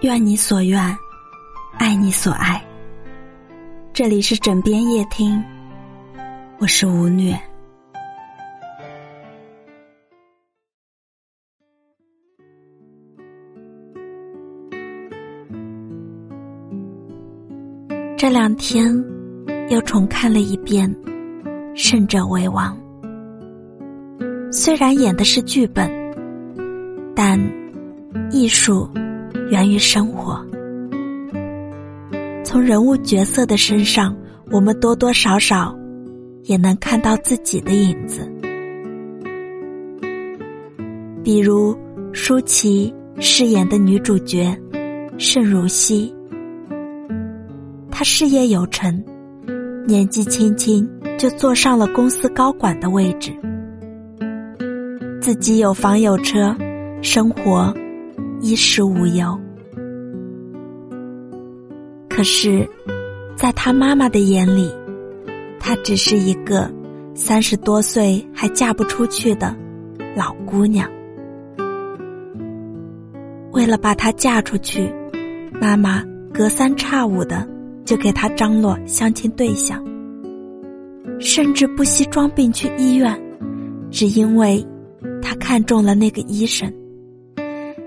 愿你所愿，爱你所爱。这里是枕边夜听，我是吴虐。这两天又重看了一遍《胜者为王》，虽然演的是剧本，但艺术源于生活。从人物角色的身上，我们多多少少也能看到自己的影子。比如舒淇饰演的女主角盛如熙。她事业有成，年纪轻轻就坐上了公司高管的位置，自己有房有车，生活衣食无忧。可是，在他妈妈的眼里，她只是一个三十多岁还嫁不出去的老姑娘。为了把她嫁出去，妈妈隔三差五的。就给他张罗相亲对象，甚至不惜装病去医院，只因为他看中了那个医生，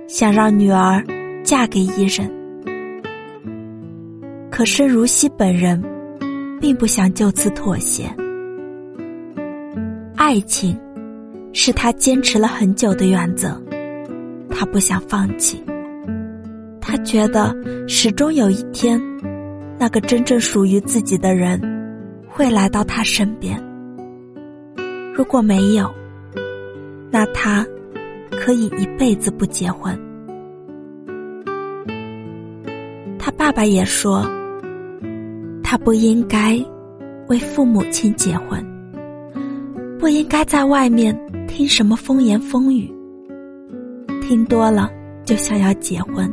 想让女儿嫁给医生。可是如熙本人并不想就此妥协，爱情是他坚持了很久的原则，他不想放弃，他觉得始终有一天。那个真正属于自己的人，会来到他身边。如果没有，那他可以一辈子不结婚。他爸爸也说，他不应该为父母亲结婚，不应该在外面听什么风言风语，听多了就想要结婚。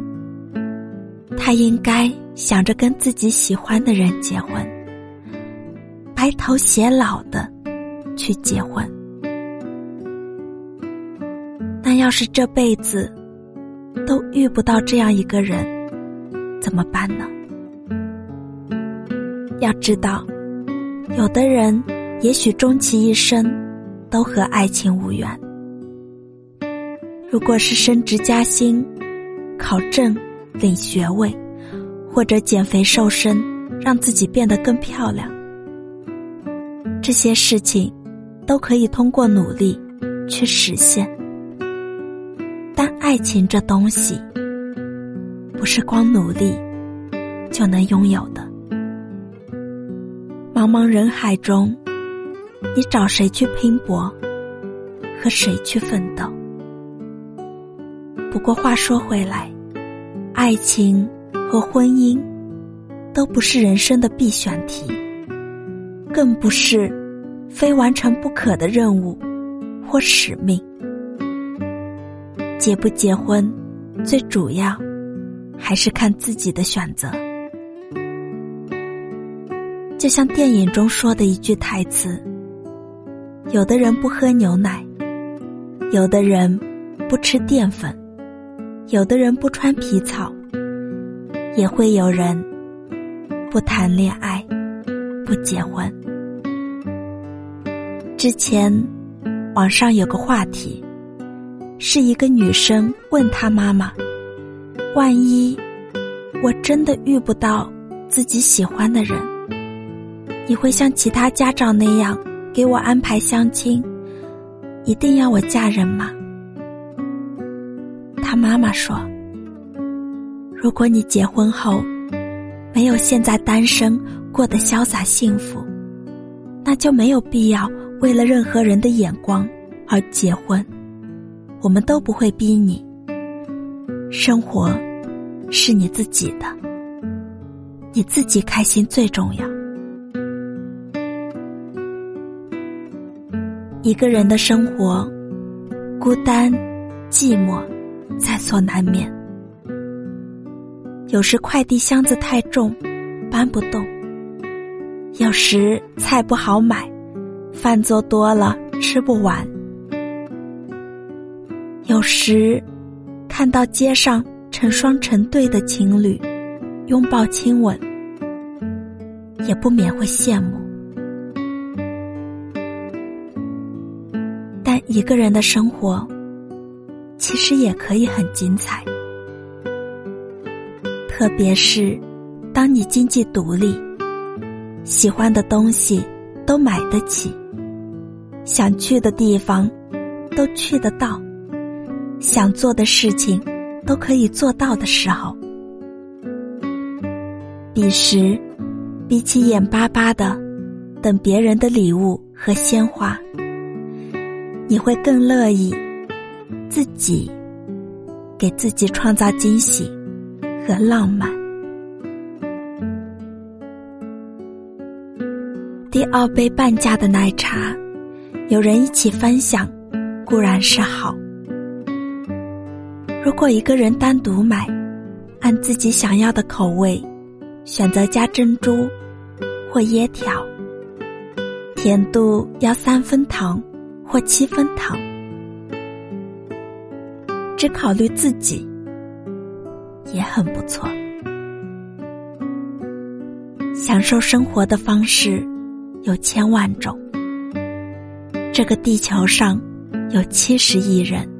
他应该。想着跟自己喜欢的人结婚，白头偕老的去结婚。那要是这辈子都遇不到这样一个人，怎么办呢？要知道，有的人也许终其一生都和爱情无缘。如果是升职加薪、考证、领学位。或者减肥瘦身，让自己变得更漂亮，这些事情都可以通过努力去实现。但爱情这东西，不是光努力就能拥有的。茫茫人海中，你找谁去拼搏，和谁去奋斗？不过话说回来，爱情。和婚姻，都不是人生的必选题，更不是非完成不可的任务或使命。结不结婚，最主要还是看自己的选择。就像电影中说的一句台词：“有的人不喝牛奶，有的人不吃淀粉，有的人不穿皮草。”也会有人不谈恋爱，不结婚。之前网上有个话题，是一个女生问她妈妈：“万一我真的遇不到自己喜欢的人，你会像其他家长那样给我安排相亲，一定要我嫁人吗？”她妈妈说。如果你结婚后没有现在单身过得潇洒幸福，那就没有必要为了任何人的眼光而结婚。我们都不会逼你，生活是你自己的，你自己开心最重要。一个人的生活，孤单、寂寞，在所难免。有时快递箱子太重，搬不动；有时菜不好买，饭做多了吃不完；有时看到街上成双成对的情侣拥抱亲吻，也不免会羡慕。但一个人的生活，其实也可以很精彩，特别是当你经济独立，喜欢的东西都买得起，想去的地方都去得到。想做的事情都可以做到的时候，彼时，比起眼巴巴的等别人的礼物和鲜花，你会更乐意自己给自己创造惊喜和浪漫。第二杯半价的奶茶，有人一起分享，固然是好。如果一个人单独买，按自己想要的口味，选择加珍珠或椰条，甜度要三分糖或七分糖，只考虑自己也很不错。享受生活的方式有千万种，这个地球上有七十亿人。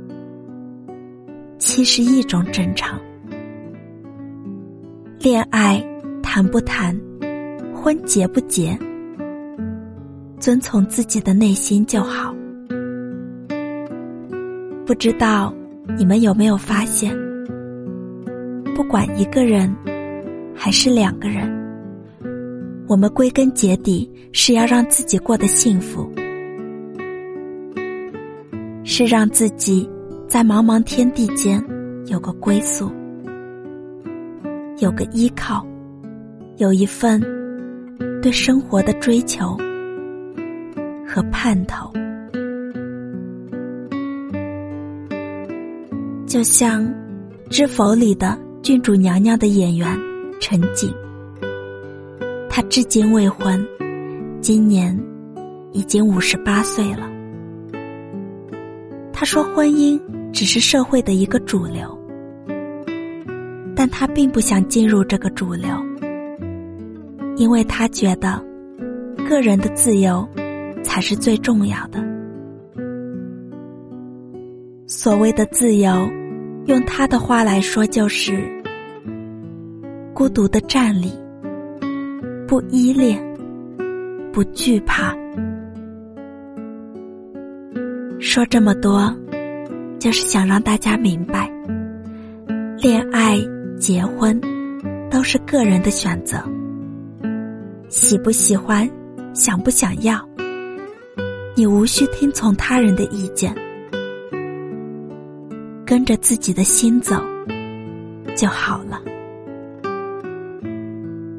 七十一种正常，恋爱谈不谈，婚结不结，遵从自己的内心就好。不知道你们有没有发现，不管一个人还是两个人，我们归根结底是要让自己过得幸福，是让自己。在茫茫天地间，有个归宿，有个依靠，有一份对生活的追求和盼头。就像《知否》里的郡主娘娘的演员陈瑾，她至今未婚，今年已经五十八岁了。她说：“婚姻。”只是社会的一个主流，但他并不想进入这个主流，因为他觉得个人的自由才是最重要的。所谓的自由，用他的话来说，就是孤独的站立，不依恋，不惧怕。说这么多。就是想让大家明白，恋爱、结婚都是个人的选择。喜不喜欢，想不想要，你无需听从他人的意见，跟着自己的心走就好了。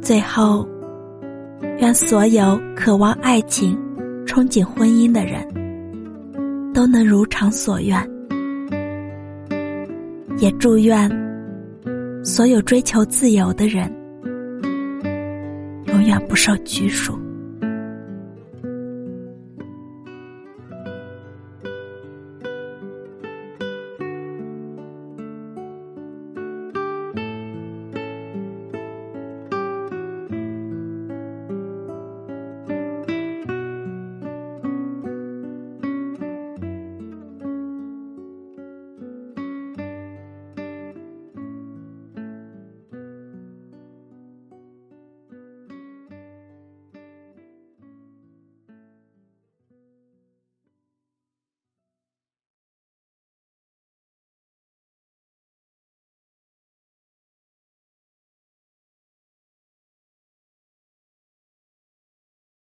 最后，愿所有渴望爱情、憧憬婚姻的人，都能如偿所愿。也祝愿所有追求自由的人，永远不受拘束。